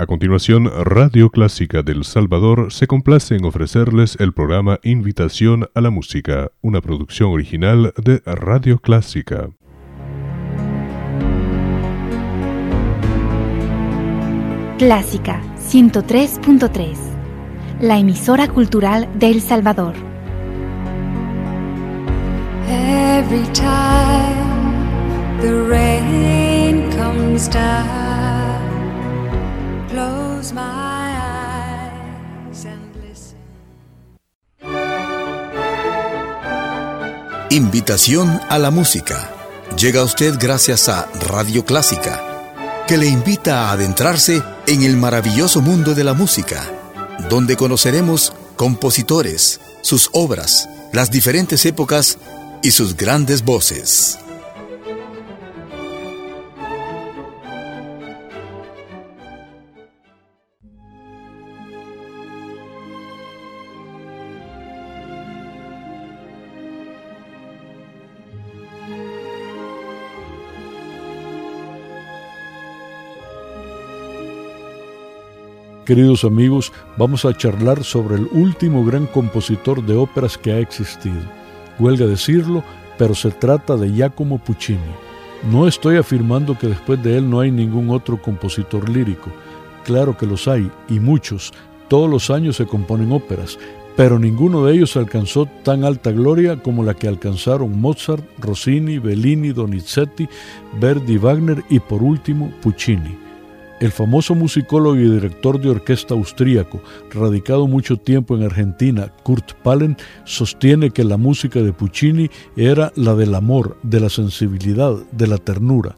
A continuación, Radio Clásica del Salvador se complace en ofrecerles el programa Invitación a la Música, una producción original de Radio Clásica. Clásica 103.3, la emisora cultural de El Salvador. Every time the rain comes down. Invitación a la música. Llega a usted gracias a Radio Clásica, que le invita a adentrarse en el maravilloso mundo de la música, donde conoceremos compositores, sus obras, las diferentes épocas y sus grandes voces. Queridos amigos, vamos a charlar sobre el último gran compositor de óperas que ha existido. Huelga decirlo, pero se trata de Giacomo Puccini. No estoy afirmando que después de él no hay ningún otro compositor lírico. Claro que los hay, y muchos. Todos los años se componen óperas, pero ninguno de ellos alcanzó tan alta gloria como la que alcanzaron Mozart, Rossini, Bellini, Donizetti, Verdi, Wagner y por último Puccini. El famoso musicólogo y director de orquesta austríaco, radicado mucho tiempo en Argentina, Kurt Palen, sostiene que la música de Puccini era la del amor, de la sensibilidad, de la ternura,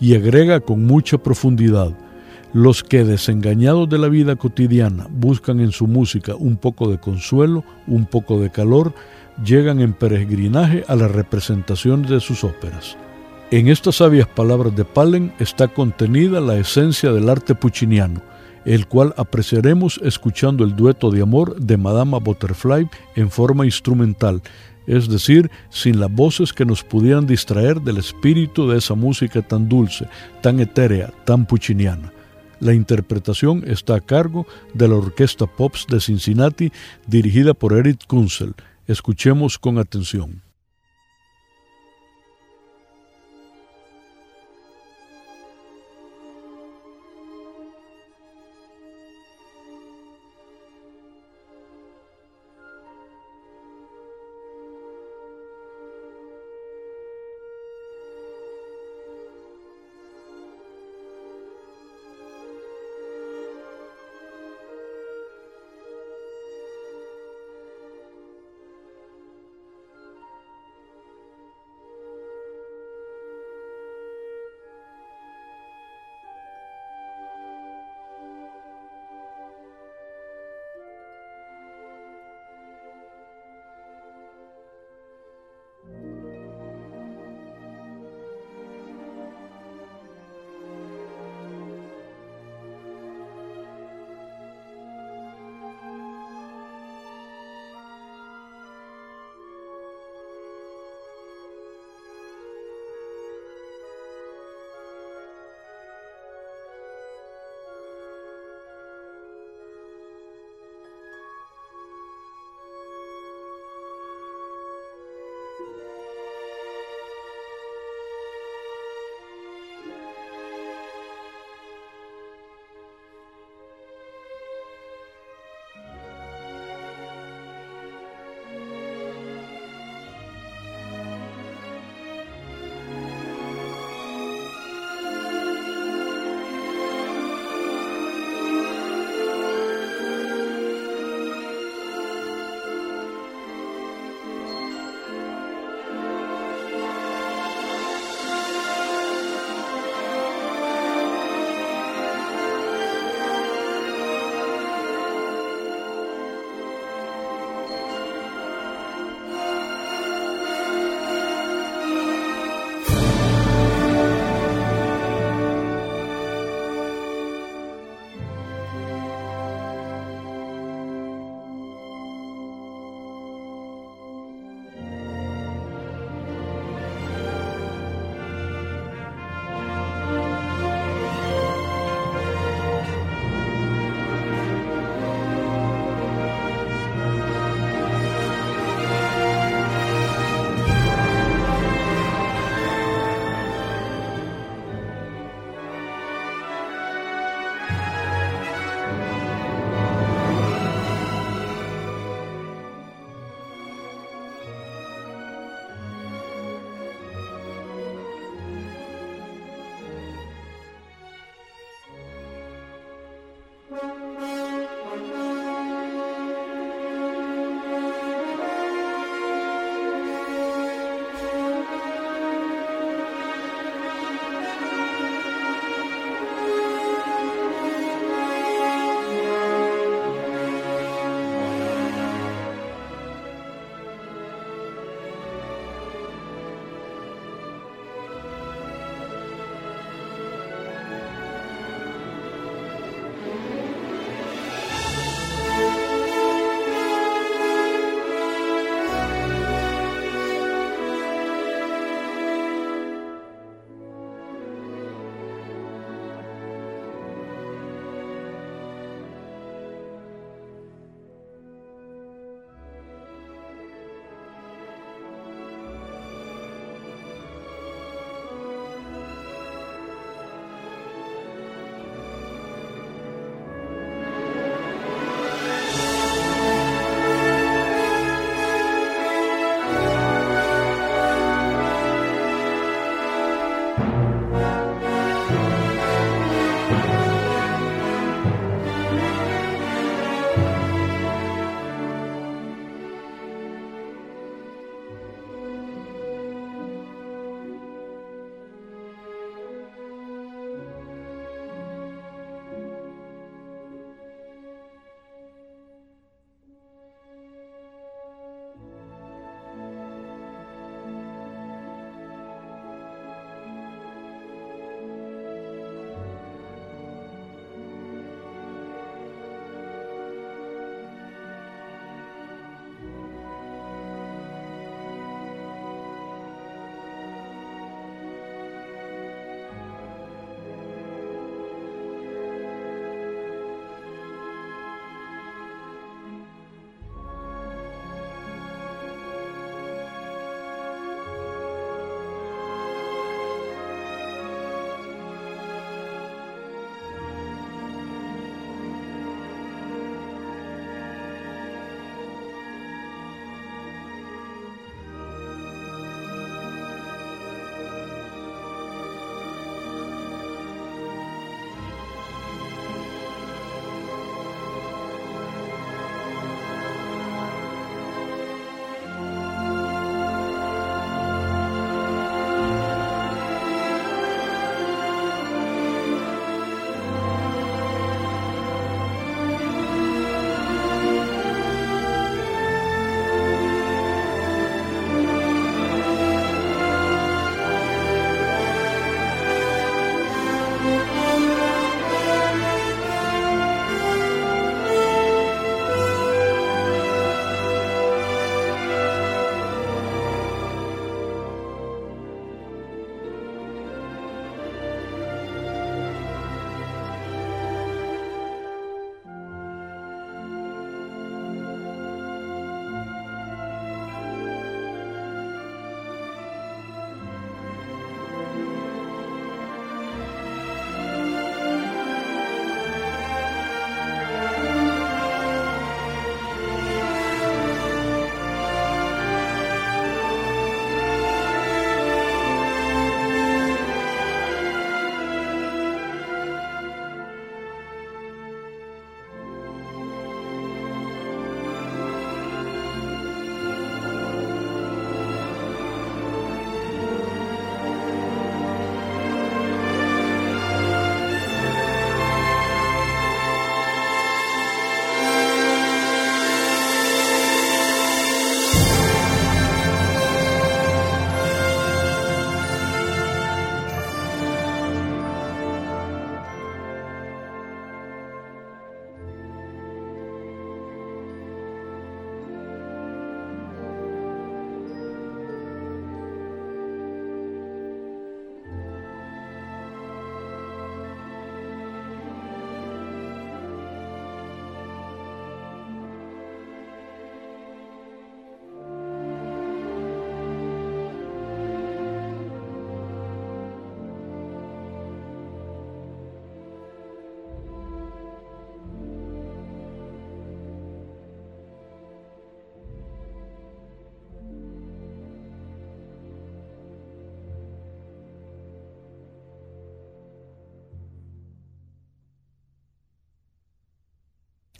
y agrega con mucha profundidad, los que desengañados de la vida cotidiana buscan en su música un poco de consuelo, un poco de calor, llegan en peregrinaje a la representación de sus óperas. En estas sabias palabras de Palen está contenida la esencia del arte pucciniano, el cual apreciaremos escuchando el dueto de amor de Madama Butterfly en forma instrumental, es decir, sin las voces que nos pudieran distraer del espíritu de esa música tan dulce, tan etérea, tan pucciniana. La interpretación está a cargo de la Orquesta Pops de Cincinnati, dirigida por Eric Kunzel. Escuchemos con atención.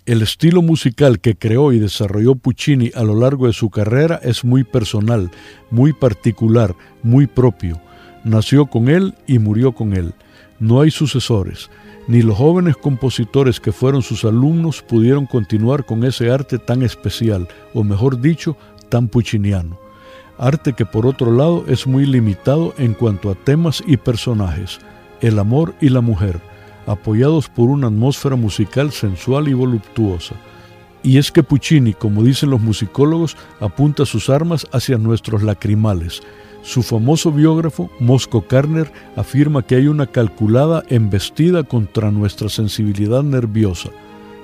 El estilo musical que creó y desarrolló Puccini a lo largo de su carrera es muy personal, muy particular, muy propio. Nació con él y murió con él. No hay sucesores, ni los jóvenes compositores que fueron sus alumnos pudieron continuar con ese arte tan especial, o mejor dicho, tan pucciniano. Arte que por otro lado es muy limitado en cuanto a temas y personajes, el amor y la mujer, apoyados por una atmósfera musical sensual y voluptuosa. Y es que Puccini, como dicen los musicólogos, apunta sus armas hacia nuestros lacrimales. Su famoso biógrafo, Mosco Karner, afirma que hay una calculada embestida contra nuestra sensibilidad nerviosa.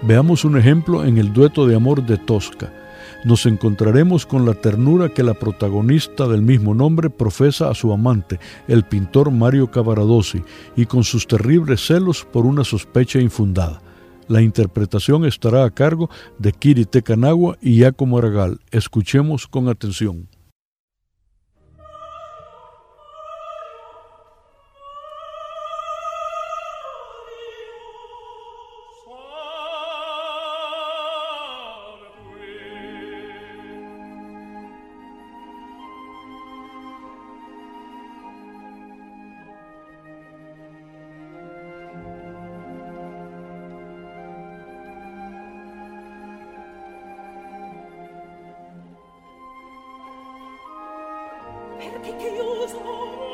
Veamos un ejemplo en el dueto de amor de Tosca nos encontraremos con la ternura que la protagonista del mismo nombre profesa a su amante, el pintor Mario Cavaradossi, y con sus terribles celos por una sospecha infundada. La interpretación estará a cargo de Kiri Tecanagua y Giacomo Aragal. Escuchemos con atención. che, che io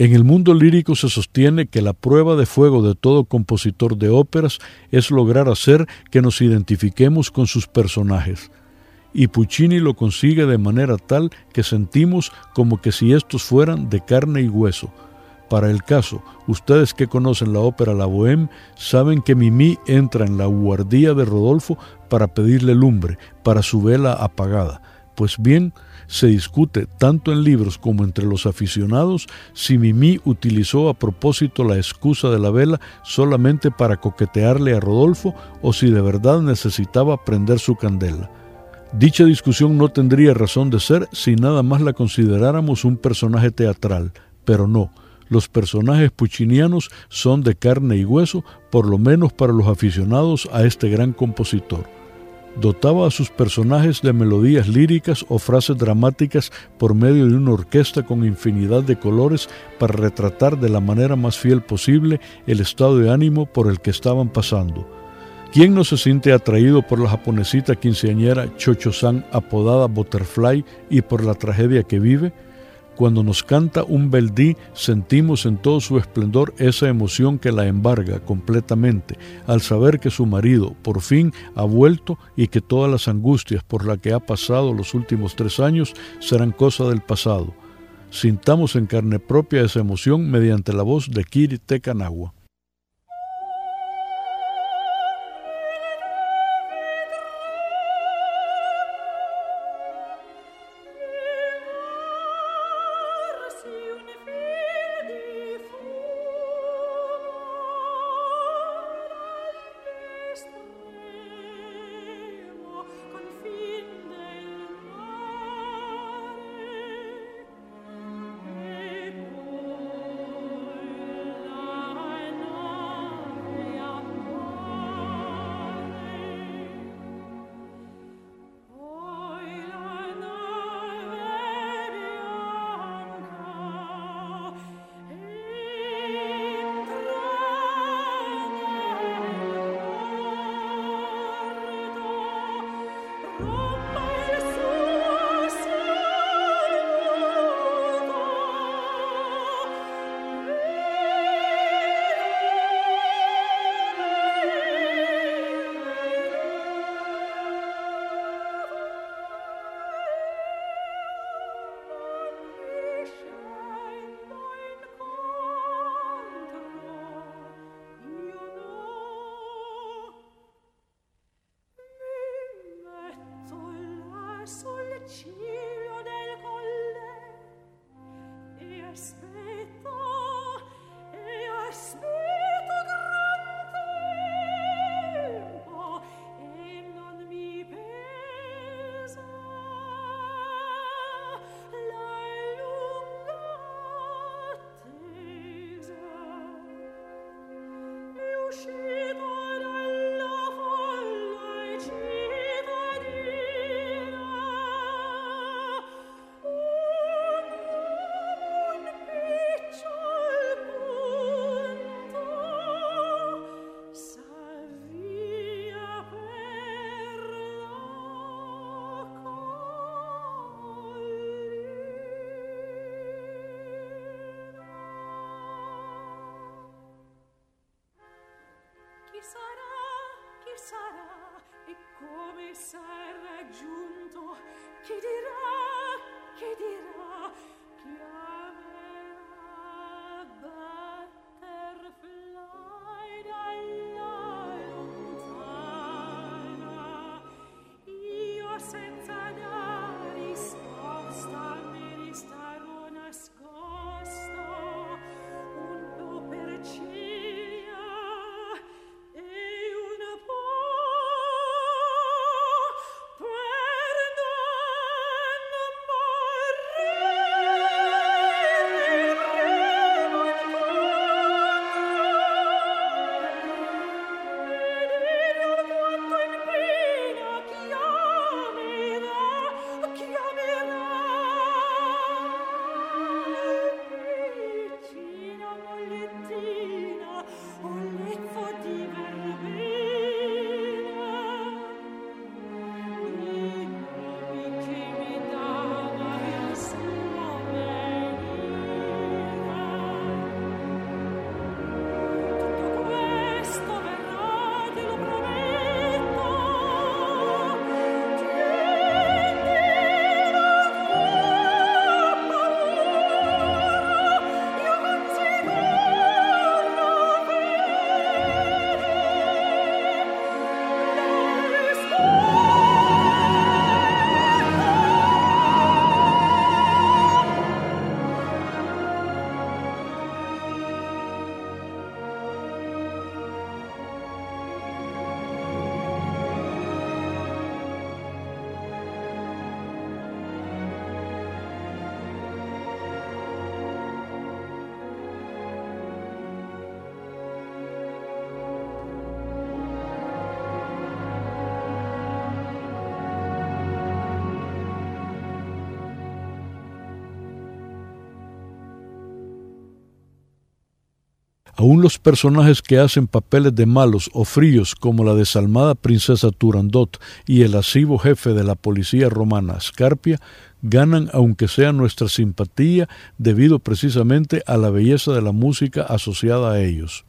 En el mundo lírico se sostiene que la prueba de fuego de todo compositor de óperas es lograr hacer que nos identifiquemos con sus personajes. Y Puccini lo consigue de manera tal que sentimos como que si estos fueran de carne y hueso. Para el caso, ustedes que conocen la ópera La Bohème saben que Mimi entra en la guardía de Rodolfo para pedirle lumbre para su vela apagada. Pues bien, se discute tanto en libros como entre los aficionados si Mimi utilizó a propósito la excusa de la vela solamente para coquetearle a Rodolfo o si de verdad necesitaba prender su candela. Dicha discusión no tendría razón de ser si nada más la consideráramos un personaje teatral, pero no, los personajes puccinianos son de carne y hueso, por lo menos para los aficionados a este gran compositor dotaba a sus personajes de melodías líricas o frases dramáticas por medio de una orquesta con infinidad de colores para retratar de la manera más fiel posible el estado de ánimo por el que estaban pasando. ¿Quién no se siente atraído por la japonesita quinceañera Chocho-san apodada Butterfly y por la tragedia que vive? Cuando nos canta un beldí, sentimos en todo su esplendor esa emoción que la embarga completamente al saber que su marido por fin ha vuelto y que todas las angustias por las que ha pasado los últimos tres años serán cosa del pasado. Sintamos en carne propia esa emoción mediante la voz de Kiri me sarà chi dirà, chi dirà? Aún los personajes que hacen papeles de malos o fríos, como la desalmada princesa Turandot y el lascivo jefe de la policía romana, Scarpia, ganan aunque sea nuestra simpatía debido precisamente a la belleza de la música asociada a ellos.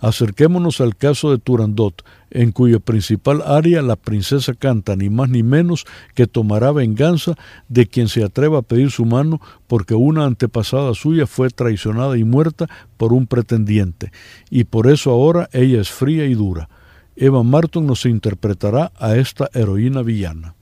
Acerquémonos al caso de Turandot, en cuyo principal área la princesa canta ni más ni menos que tomará venganza de quien se atreva a pedir su mano porque una antepasada suya fue traicionada y muerta por un pretendiente, y por eso ahora ella es fría y dura. Eva Marton nos interpretará a esta heroína villana.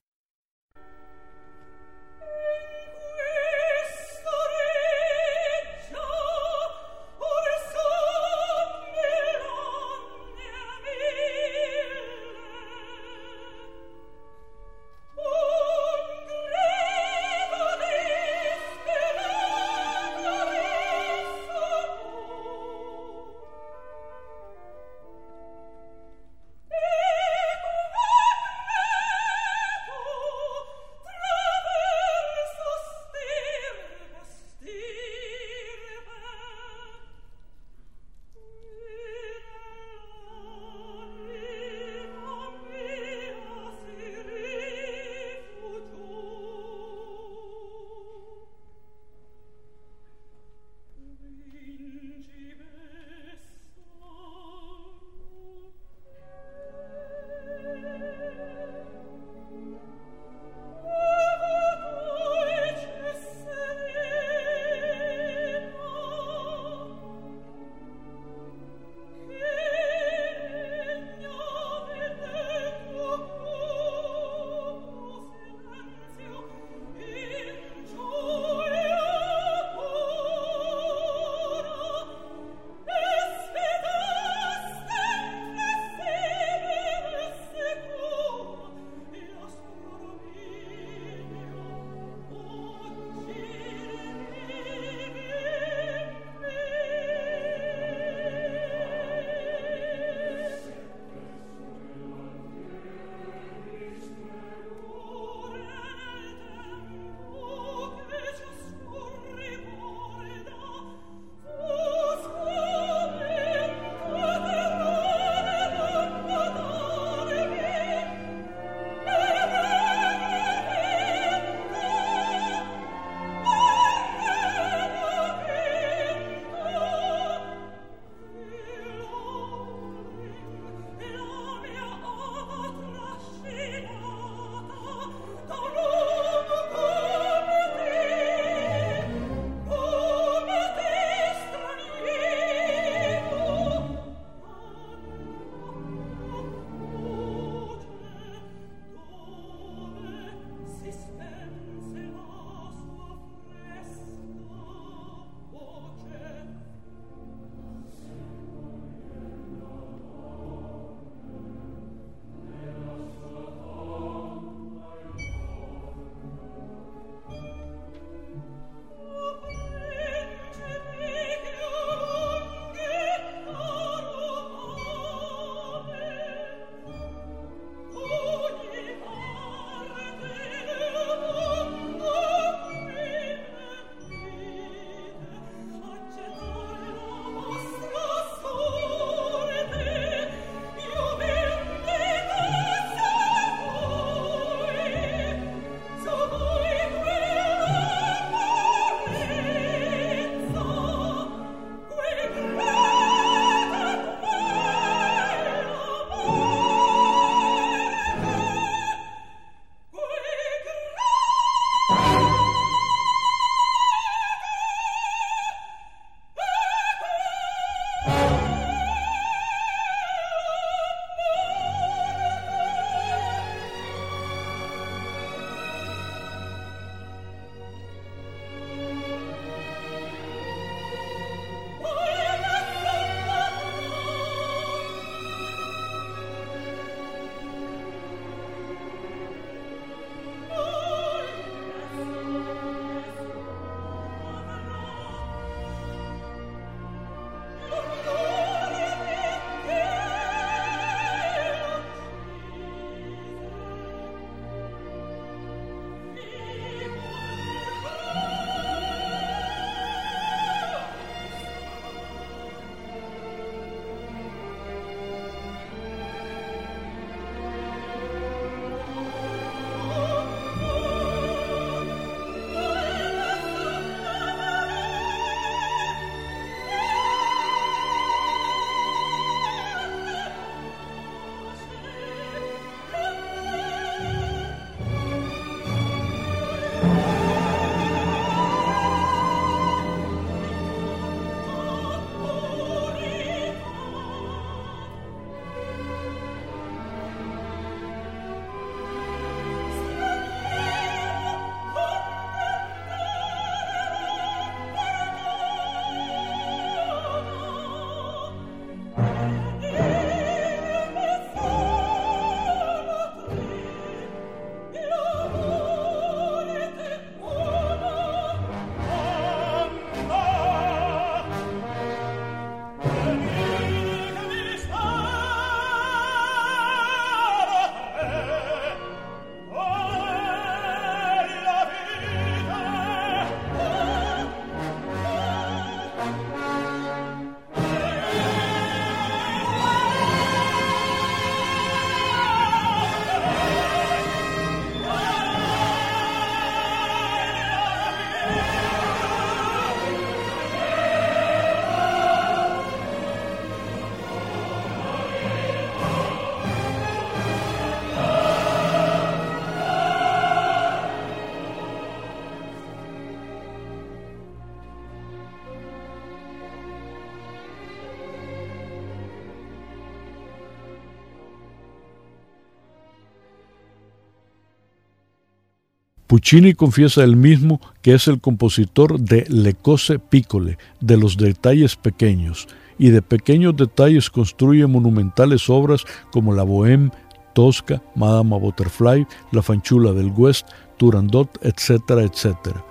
Puccini confiesa él mismo que es el compositor de Le cose piccole, de los detalles pequeños, y de pequeños detalles construye monumentales obras como La Bohème, Tosca, Madama Butterfly, La Fanchula del West, Turandot, etcétera, etcétera.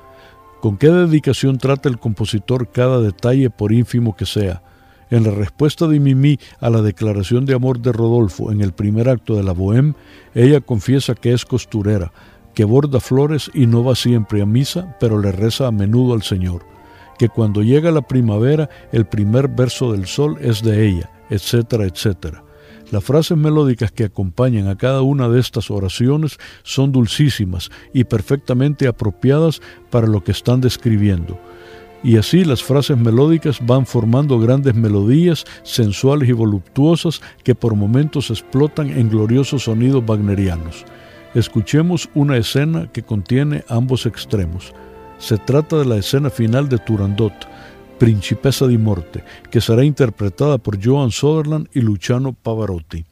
Con qué dedicación trata el compositor cada detalle por ínfimo que sea. En la respuesta de Mimi a la declaración de amor de Rodolfo en el primer acto de la Bohème, ella confiesa que es costurera, que borda flores y no va siempre a misa, pero le reza a menudo al Señor, que cuando llega la primavera el primer verso del sol es de ella, etcétera, etcétera. Las frases melódicas que acompañan a cada una de estas oraciones son dulcísimas y perfectamente apropiadas para lo que están describiendo. Y así las frases melódicas van formando grandes melodías sensuales y voluptuosas que por momentos explotan en gloriosos sonidos wagnerianos. Escuchemos una escena que contiene ambos extremos. Se trata de la escena final de Turandot, Principessa di Morte, que será interpretada por Joan Sutherland y Luciano Pavarotti.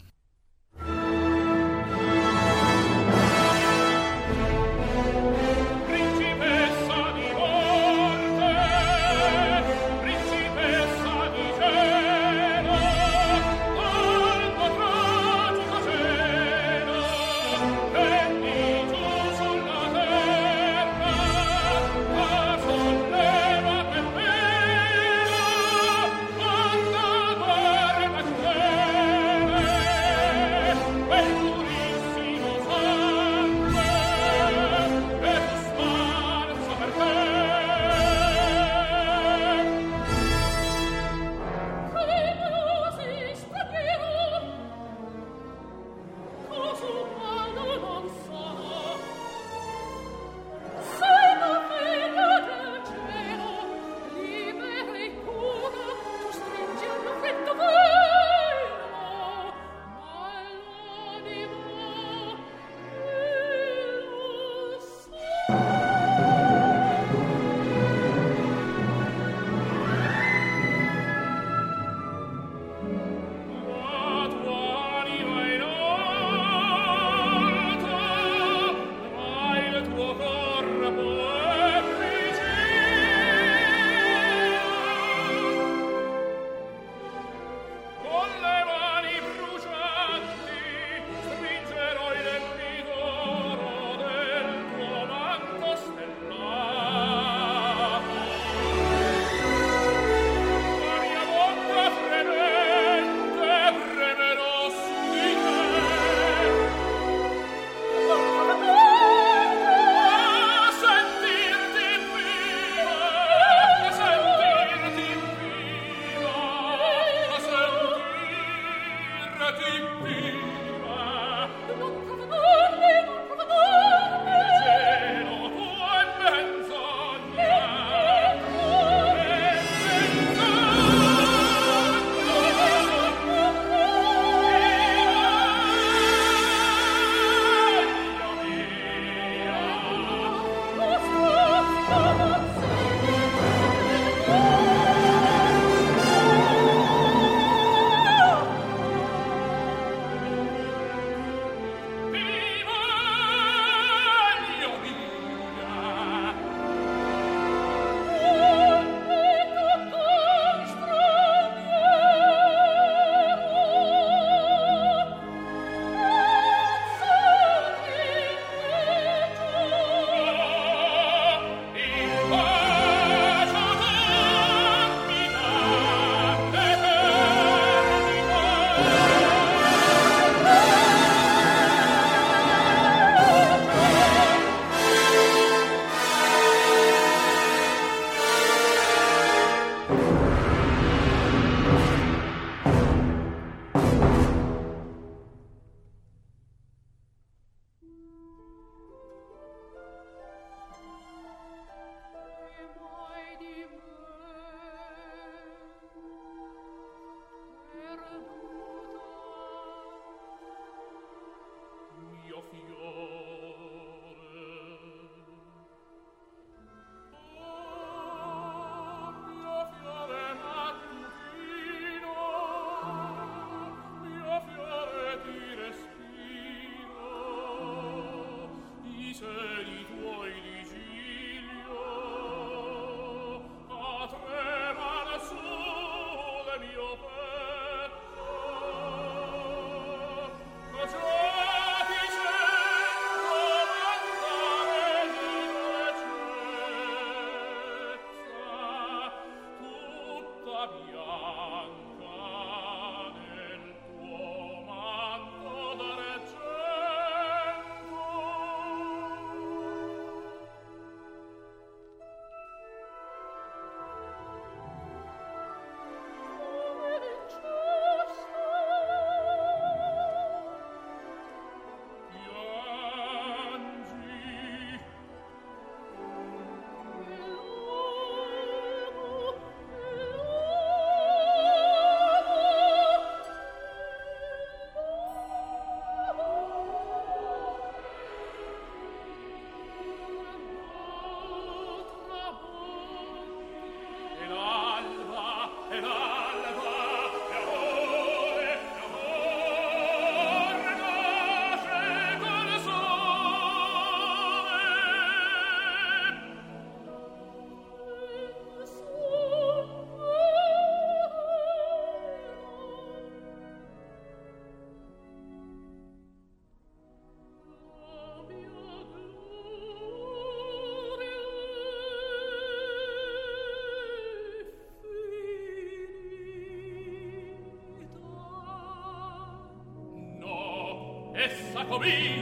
for me.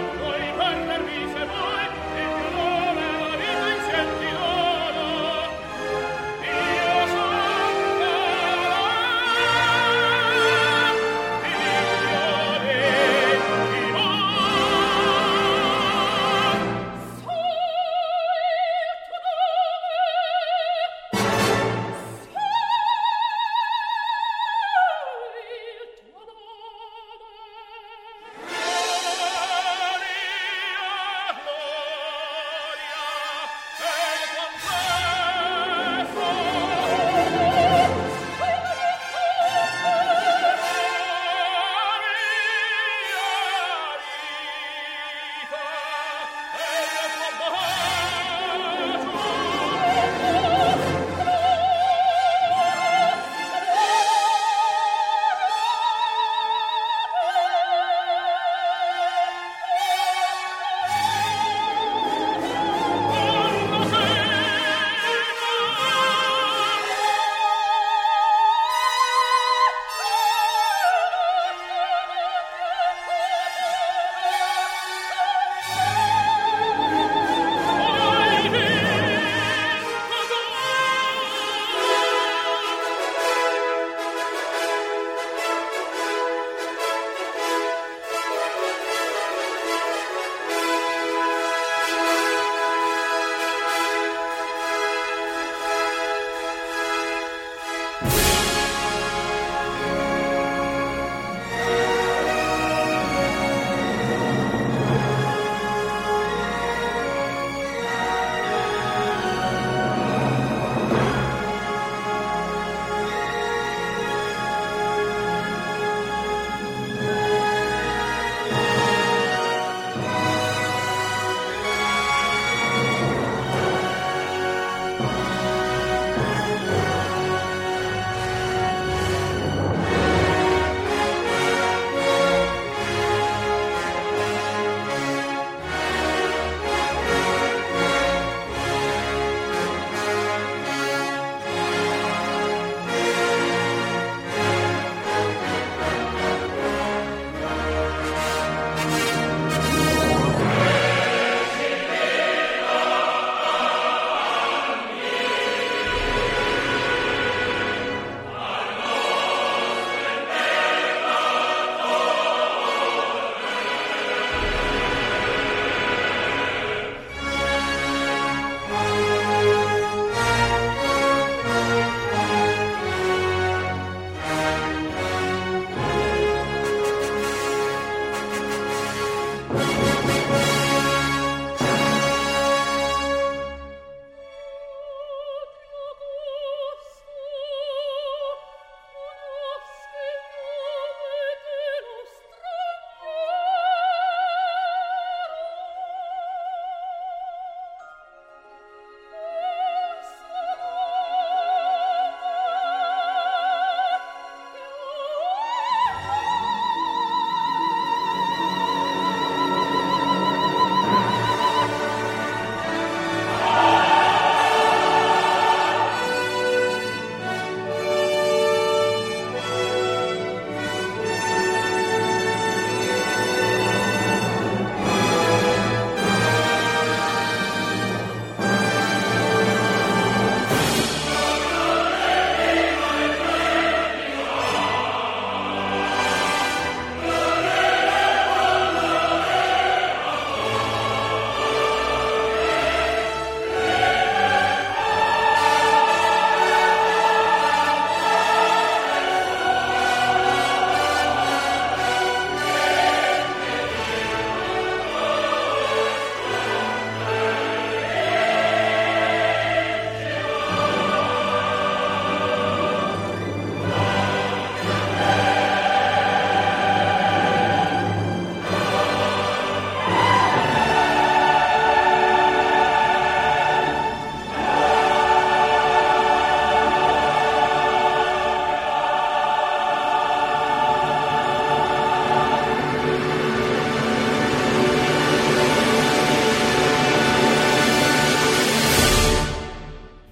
Oh, boy.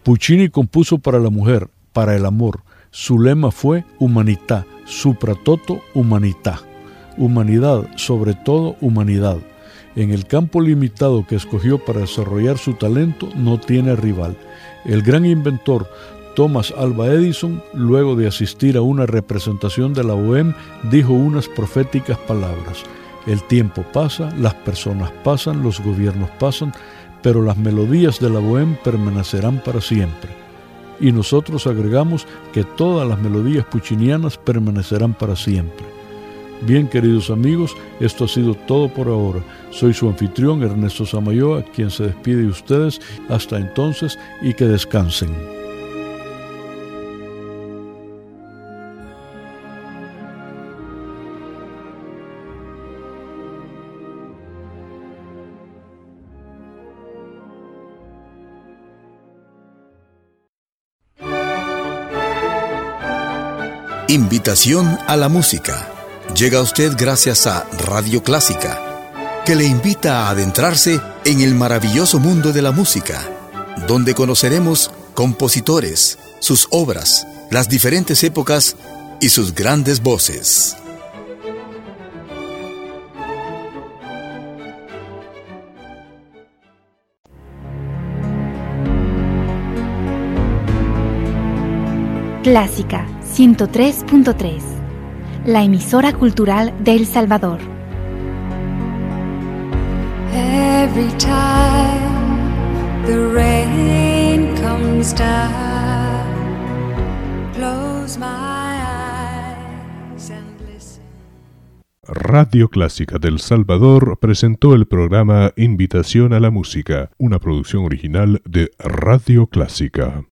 Puccini compuso para la mujer, para el amor. Su lema fue Humanità, supratoto humanità, humanidad, sobre todo humanidad. En el campo limitado que escogió para desarrollar su talento no tiene rival. El gran inventor Thomas Alva Edison, luego de asistir a una representación de la OEM, dijo unas proféticas palabras. El tiempo pasa, las personas pasan, los gobiernos pasan, pero las melodías de la Bohème permanecerán para siempre. Y nosotros agregamos que todas las melodías puccinianas permanecerán para siempre. Bien, queridos amigos, esto ha sido todo por ahora. Soy su anfitrión Ernesto Samayoa, quien se despide de ustedes. Hasta entonces y que descansen. Invitación a la música. Llega a usted gracias a Radio Clásica, que le invita a adentrarse en el maravilloso mundo de la música, donde conoceremos compositores, sus obras, las diferentes épocas y sus grandes voces. Clásica 103.3, la emisora cultural de El Salvador. Every time the rain comes down, close my eyes and listen. Radio Clásica del Salvador presentó el programa Invitación a la Música, una producción original de Radio Clásica.